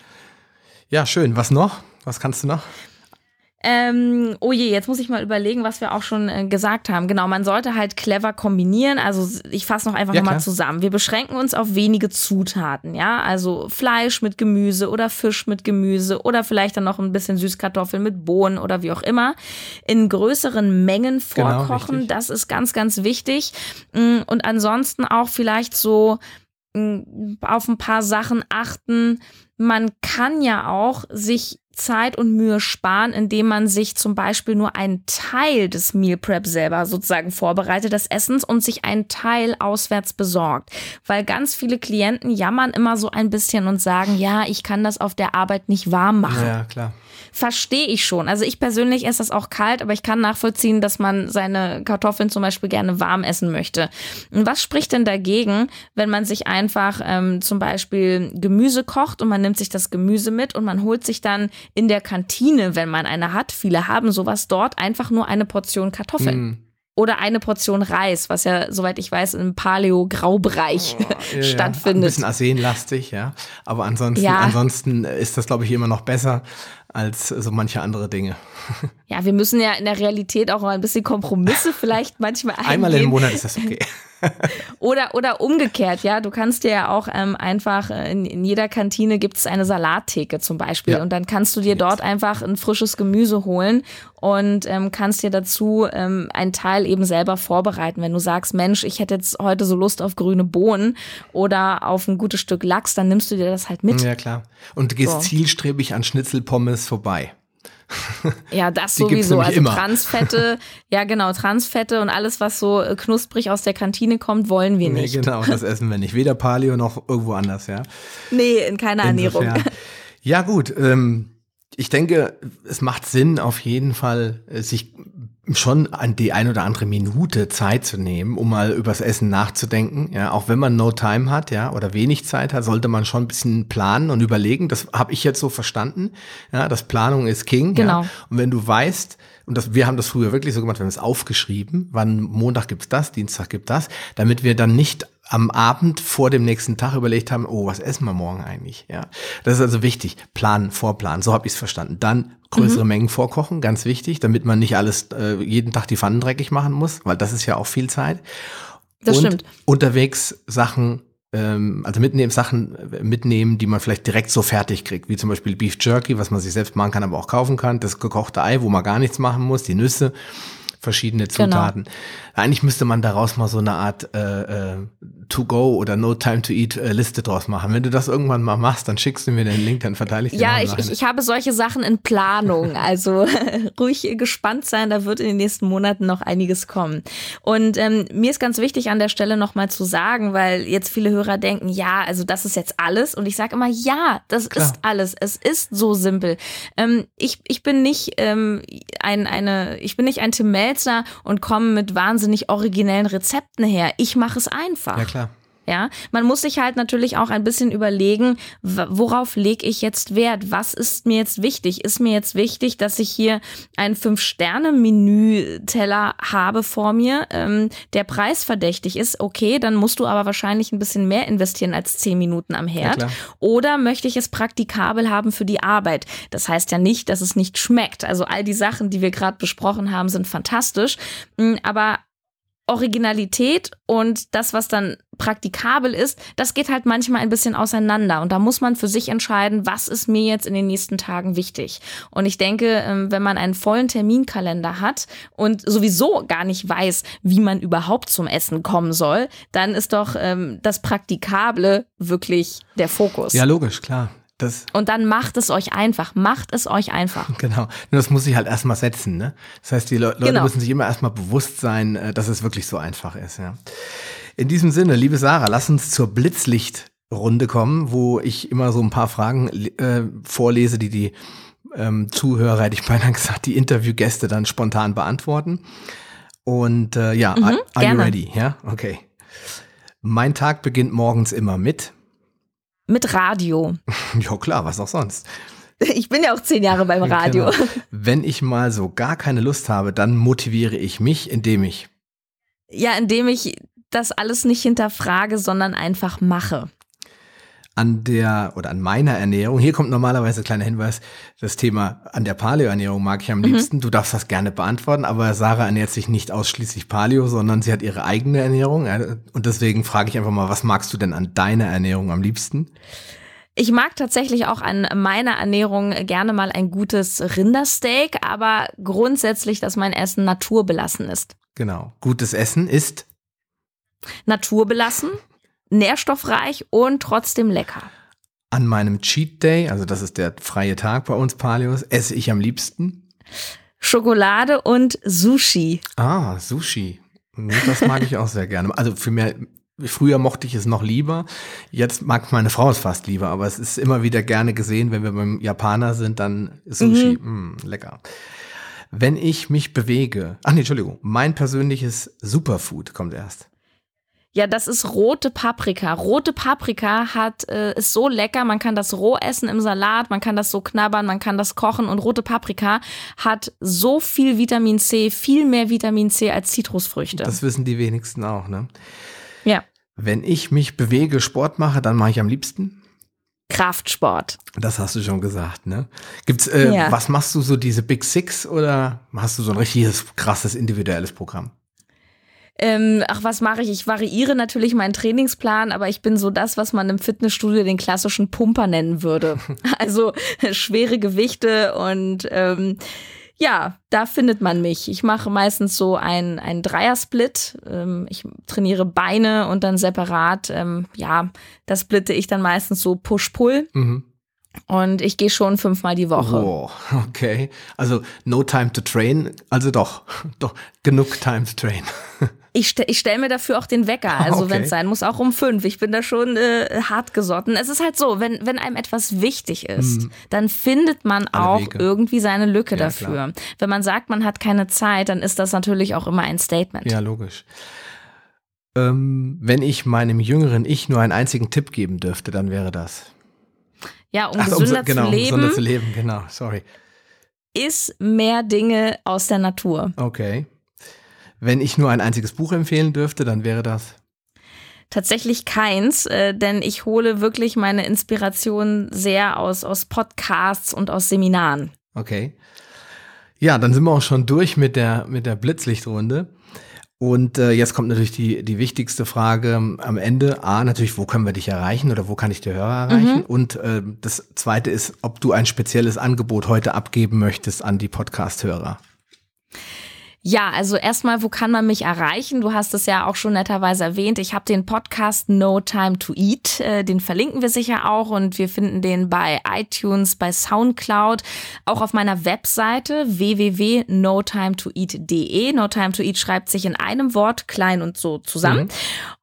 Ja, schön. Was noch? Was kannst du noch? Ähm, oh je, jetzt muss ich mal überlegen, was wir auch schon äh, gesagt haben. Genau, man sollte halt clever kombinieren. Also ich fasse noch einfach ja, nochmal zusammen. Wir beschränken uns auf wenige Zutaten, ja. Also Fleisch mit Gemüse oder Fisch mit Gemüse oder vielleicht dann noch ein bisschen Süßkartoffeln mit Bohnen oder wie auch immer. In größeren Mengen genau, vorkochen, genau, das ist ganz, ganz wichtig. Mm, und ansonsten auch vielleicht so mm, auf ein paar Sachen achten. Man kann ja auch sich Zeit und Mühe sparen, indem man sich zum Beispiel nur einen Teil des Meal Prep selber sozusagen vorbereitet, des Essens und sich einen Teil auswärts besorgt. Weil ganz viele Klienten jammern immer so ein bisschen und sagen, ja, ich kann das auf der Arbeit nicht warm machen. Ja, klar verstehe ich schon. Also ich persönlich esse das auch kalt, aber ich kann nachvollziehen, dass man seine Kartoffeln zum Beispiel gerne warm essen möchte. Und was spricht denn dagegen, wenn man sich einfach ähm, zum Beispiel Gemüse kocht und man nimmt sich das Gemüse mit und man holt sich dann in der Kantine, wenn man eine hat, viele haben sowas dort, einfach nur eine Portion Kartoffeln. Mm oder eine Portion Reis, was ja, soweit ich weiß, im Paleo-Graubereich oh, ja, <laughs> stattfindet. Ja. Ein bisschen arsenlastig, ja. Aber ansonsten, ja. ansonsten ist das, glaube ich, immer noch besser als so manche andere Dinge. <laughs> Ja, wir müssen ja in der Realität auch mal ein bisschen Kompromisse <laughs> vielleicht manchmal eingehen. Einmal im Monat ist das okay. <laughs> oder, oder umgekehrt, ja. Du kannst dir ja auch ähm, einfach, äh, in, in jeder Kantine gibt es eine Salattheke zum Beispiel. Ja. Und dann kannst du dir dort einfach ein frisches Gemüse holen und ähm, kannst dir dazu ähm, einen Teil eben selber vorbereiten. Wenn du sagst, Mensch, ich hätte jetzt heute so Lust auf grüne Bohnen oder auf ein gutes Stück Lachs, dann nimmst du dir das halt mit. Ja, klar. Und du gehst so. zielstrebig an Schnitzelpommes vorbei. <laughs> Ja, das sowieso. Also immer. Transfette, <laughs> ja genau, Transfette und alles, was so äh, knusprig aus der Kantine kommt, wollen wir nicht. Nee, genau, <laughs> das essen wir nicht. Weder Paleo noch irgendwo anders, ja. Nee, in keiner Insofern. Ernährung. Ja, gut. Ähm, ich denke, es macht Sinn, auf jeden Fall, äh, sich schon an die ein oder andere Minute Zeit zu nehmen, um mal übers Essen nachzudenken. Ja, auch wenn man no time hat, ja, oder wenig Zeit hat, sollte man schon ein bisschen planen und überlegen. Das habe ich jetzt so verstanden. Ja, dass Planung ist King. Genau. Ja. Und wenn du weißt, und das, wir haben das früher wirklich so gemacht, wir haben es aufgeschrieben, wann Montag gibt's das, Dienstag gibt das, damit wir dann nicht am Abend vor dem nächsten Tag überlegt haben, oh, was essen wir morgen eigentlich? Ja, das ist also wichtig. Planen, vorplanen, so habe ich es verstanden. Dann größere mhm. Mengen vorkochen, ganz wichtig, damit man nicht alles äh, jeden Tag die Pfannen dreckig machen muss, weil das ist ja auch viel Zeit. Das Und stimmt. Unterwegs Sachen ähm, also mitnehmen, Sachen äh, mitnehmen, die man vielleicht direkt so fertig kriegt, wie zum Beispiel Beef Jerky, was man sich selbst machen kann, aber auch kaufen kann, das gekochte Ei, wo man gar nichts machen muss, die Nüsse verschiedene genau. Zutaten. Genau. Eigentlich müsste man daraus mal so eine Art äh, äh, To-Go oder No Time to Eat äh, Liste draus machen. Wenn du das irgendwann mal machst, dann schickst du mir den Link, dann verteile ich dir Ja, ich, ich, ich habe solche Sachen in Planung. <laughs> Also <laughs> ruhig gespannt sein, da wird in den nächsten Monaten noch einiges kommen. Und ähm, mir ist ganz wichtig an der Stelle nochmal zu sagen, weil jetzt viele Hörer denken, ja, also das ist jetzt alles. Und ich sage immer, ja, das Klar. ist alles. Es ist so simpel. Ähm, ich, ich bin nicht ähm, ein, eine, ich bin nicht ein Tim Melzer und komme mit wahnsinnig originellen Rezepten her. Ich mache es einfach. Ja, klar. Ja, man muss sich halt natürlich auch ein bisschen überlegen, worauf lege ich jetzt Wert? Was ist mir jetzt wichtig? Ist mir jetzt wichtig, dass ich hier einen Fünf-Sterne-Menü-Teller habe vor mir, ähm, der preisverdächtig ist? Okay, dann musst du aber wahrscheinlich ein bisschen mehr investieren als zehn Minuten am Herd. Ja, Oder möchte ich es praktikabel haben für die Arbeit? Das heißt ja nicht, dass es nicht schmeckt. Also all die Sachen, die wir gerade besprochen haben, sind fantastisch. Mm, aber Originalität und das, was dann praktikabel ist, das geht halt manchmal ein bisschen auseinander. Und da muss man für sich entscheiden, was ist mir jetzt in den nächsten Tagen wichtig. Und ich denke, ähm, wenn man einen vollen Terminkalender hat und sowieso gar nicht weiß, wie man überhaupt zum Essen kommen soll, dann ist doch ähm, das Praktikable wirklich der Fokus. Ja, logisch, klar. Das und dann macht es euch einfach, macht es euch einfach. <laughs> Genau. Nur das muss sich halt erstmal setzen, ne? Das heißt, die Le Leute genau. müssen sich immer erstmal bewusst sein, äh, dass es wirklich so einfach ist, ja. In diesem Sinne, liebe Sarah, lass uns zur Blitzlichtrunde kommen, wo ich immer so ein paar Fragen äh, vorlese, die die ähm, Zuhörer, hätte ich beinahe gesagt, die Interviewgäste dann spontan beantworten. Und äh, ja, mhm, are, are you ready? Ja, okay. Mein Tag beginnt morgens immer mit mit Radio. <laughs> Ja, klar, was auch sonst. Ich bin ja auch zehn Jahre beim Radio. Genau. <laughs> Wenn ich mal so gar keine Lust habe, dann motiviere ich mich, indem ich. Ja, indem ich das alles nicht hinterfrage, sondern einfach mache an der oder an meiner Ernährung. Hier kommt normalerweise ein kleiner Hinweis. Das Thema an der Paleo-Ernährung mag ich am mhm. liebsten. Du darfst das gerne beantworten, aber Sarah ernährt sich nicht ausschließlich Paleo, sondern sie hat ihre eigene Ernährung. Und deswegen frage ich einfach mal, was magst du denn an deiner Ernährung am liebsten? Ich mag tatsächlich auch an meiner Ernährung gerne mal ein gutes Rindersteak, aber grundsätzlich, dass mein Essen naturbelassen ist. Genau. Gutes Essen ist naturbelassen, nährstoffreich und trotzdem lecker. An meinem Cheat Day, also das ist der freie Tag bei uns Palios, esse ich am liebsten Schokolade und Sushi. Ah, Sushi. Das mag ich auch sehr gerne. Also für mehr, früher mochte ich es noch lieber. Jetzt mag meine Frau es fast lieber, aber es ist immer wieder gerne gesehen, wenn wir beim Japaner sind, dann Sushi. Mhm. Mm, lecker. Wenn ich mich bewege, ach nee, Entschuldigung, mein persönliches Superfood kommt erst. Ja, das ist rote Paprika. Rote Paprika hat äh, ist so lecker, man kann das roh essen im Salat, man kann das so knabbern, man kann das kochen und rote Paprika hat so viel Vitamin C, viel mehr Vitamin C als Zitrusfrüchte. Das wissen die wenigsten auch, ne? Ja. Wenn ich mich bewege, Sport mache, dann mache ich am liebsten Kraftsport. Das hast du schon gesagt, ne? Gibt's äh, ja. was machst du so diese Big Six oder hast du so ein richtiges krasses individuelles Programm? Ähm, ach, was mache ich? Ich variiere natürlich meinen Trainingsplan, aber ich bin so das, was man im Fitnessstudio den klassischen Pumper nennen würde. <laughs> Also schwere Gewichte und ähm, ja, da findet man mich. Ich mache meistens so ein, ein Dreiersplit. Ähm, ich trainiere Beine und dann separat, ähm, ja, das splitte ich dann meistens so Push-Pull. Mhm. Und ich gehe schon fünfmal die Woche. Oh, <laughs> okay. Also no time to train. Also doch, <laughs> doch genug time to train. Ich, ich stelle mir dafür auch den Wecker, also okay. wenn es sein muss, auch um fünf. Ich bin da schon äh, hart gesotten. Es ist halt so, wenn, wenn einem etwas wichtig ist, hm. dann findet man Alle auch Wege. irgendwie seine Lücke ja, dafür. Klar. Wenn man sagt, man hat keine Zeit, dann ist das natürlich auch immer ein Statement. Ja, logisch. Ähm, wenn ich meinem jüngeren Ich nur einen einzigen Tipp geben dürfte, dann wäre das. Ja, um Ach, gesünder um, genau, zu leben. Gesünder zu leben, genau, sorry. Ist mehr Dinge aus der Natur. Okay. Wenn ich nur ein einziges Buch empfehlen dürfte, dann wäre das. Tatsächlich keins, äh, denn ich hole wirklich meine Inspiration sehr aus, aus Podcasts und aus Seminaren. Okay. Ja, dann sind wir auch schon durch mit der, mit der Blitzlichtrunde. Und äh, jetzt kommt natürlich die, die wichtigste Frage am Ende. A, natürlich, wo können wir dich erreichen oder wo kann ich die Hörer erreichen? Mhm. Und äh, das zweite ist, ob du ein spezielles Angebot heute abgeben möchtest an die Podcast-Hörer. Ja, also erstmal, wo kann man mich erreichen? Du hast es ja auch schon netterweise erwähnt. Ich habe den Podcast No Time to Eat. Äh, den verlinken wir sicher auch und wir finden den bei iTunes, bei Soundcloud, auch auf meiner Webseite www.notimetoeat.de. No Time to Eat schreibt sich in einem Wort, klein und so zusammen. Mhm.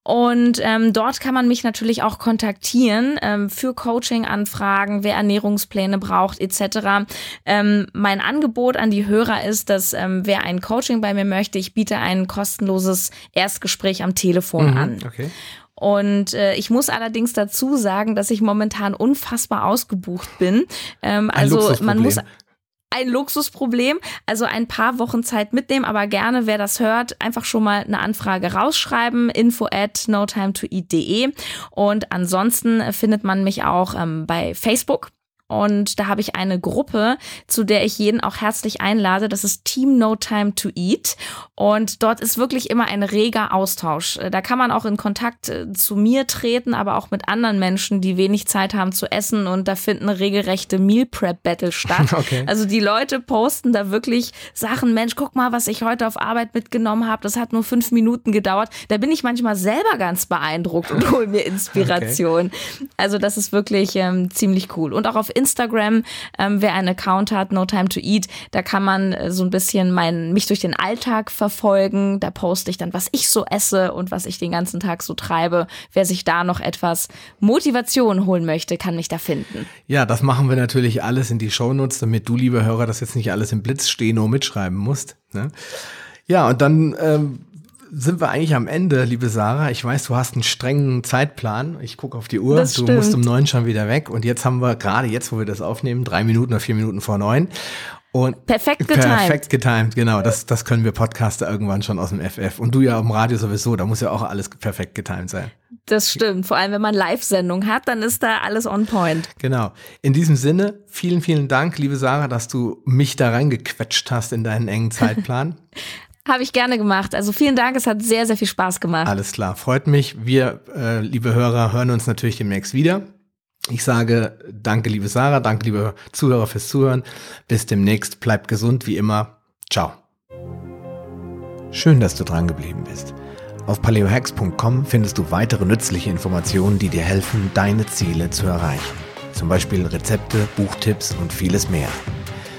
Und ähm, dort kann man mich natürlich auch kontaktieren ähm, für Coaching-Anfragen, wer Ernährungspläne braucht etc. Ähm, mein Angebot an die Hörer ist, dass ähm, wer ein Coaching bei mir möchte, ich biete ein kostenloses Erstgespräch am Telefon mhm, an. Okay. Und äh, ich muss allerdings dazu sagen, dass ich momentan unfassbar ausgebucht bin. Ähm, also man muss ein Luxusproblem. Also ein paar Wochen Zeit mitnehmen, aber gerne, wer das hört, einfach schon mal eine Anfrage rausschreiben. Info at notimetoeat.de. Und ansonsten findet man mich auch ähm, bei Facebook. Und da habe ich eine Gruppe, zu der ich jeden auch herzlich einlade. Das ist Team No Time to Eat. Und dort ist wirklich immer ein reger Austausch. Da kann man auch in Kontakt äh, zu mir treten, aber auch mit anderen Menschen, die wenig Zeit haben zu essen. Und da finden regelrechte Meal Prep Battle statt. <laughs> Okay. Also die Leute posten da wirklich Sachen. Mensch, guck mal, was ich heute auf Arbeit mitgenommen habe. Das hat nur fünf Minuten gedauert. Da bin ich manchmal selber ganz beeindruckt und hole mir <laughs> Inspiration. Okay. Also das ist wirklich ähm, ziemlich cool. Und auch auf Instagram, ähm, wer einen Account hat, No Time to Eat, da kann man äh, so ein bisschen mein, mich durch den Alltag verfolgen. Da poste ich dann, was ich so esse und was ich den ganzen Tag so treibe. Wer sich da noch etwas Motivation holen möchte, kann mich da finden. Ja, das machen wir natürlich alles in die Shownotes, damit du, lieber Hörer, das jetzt nicht alles im Blitzsteno mitschreiben musst. Ne? Ja, und dann ähm, sind wir eigentlich am Ende, liebe Sarah. Ich weiß, du hast einen strengen Zeitplan. Ich gucke auf die Uhr. Das du stimmt. musst um neun schon wieder weg. Und jetzt haben wir gerade jetzt, wo wir das aufnehmen, drei Minuten oder vier Minuten vor neun. Und Perfekt getimed. Perfekt getimed, genau. Das, das können wir Podcaster irgendwann schon aus dem FF. Und du ja im Radio sowieso, da muss ja auch alles perfekt getimed sein. Das stimmt. Vor allem, wenn man Live-Sendung hat, dann ist da alles on point. Genau. In diesem Sinne, vielen, vielen Dank, liebe Sarah, dass du mich da reingequetscht hast in deinen engen Zeitplan. <laughs> Habe ich gerne gemacht. Also vielen Dank, es hat sehr, sehr viel Spaß gemacht. Alles klar, freut mich. Wir, äh, liebe Hörer, hören uns natürlich demnächst wieder. Ich sage danke, liebe Sarah, danke, liebe Zuhörer fürs Zuhören. Bis demnächst, bleibt gesund wie immer. Ciao. Schön, dass du dran geblieben bist. Auf paleohacks.com findest du weitere nützliche Informationen, die dir helfen, deine Ziele zu erreichen. Zum Beispiel Rezepte, Buchtipps und vieles mehr.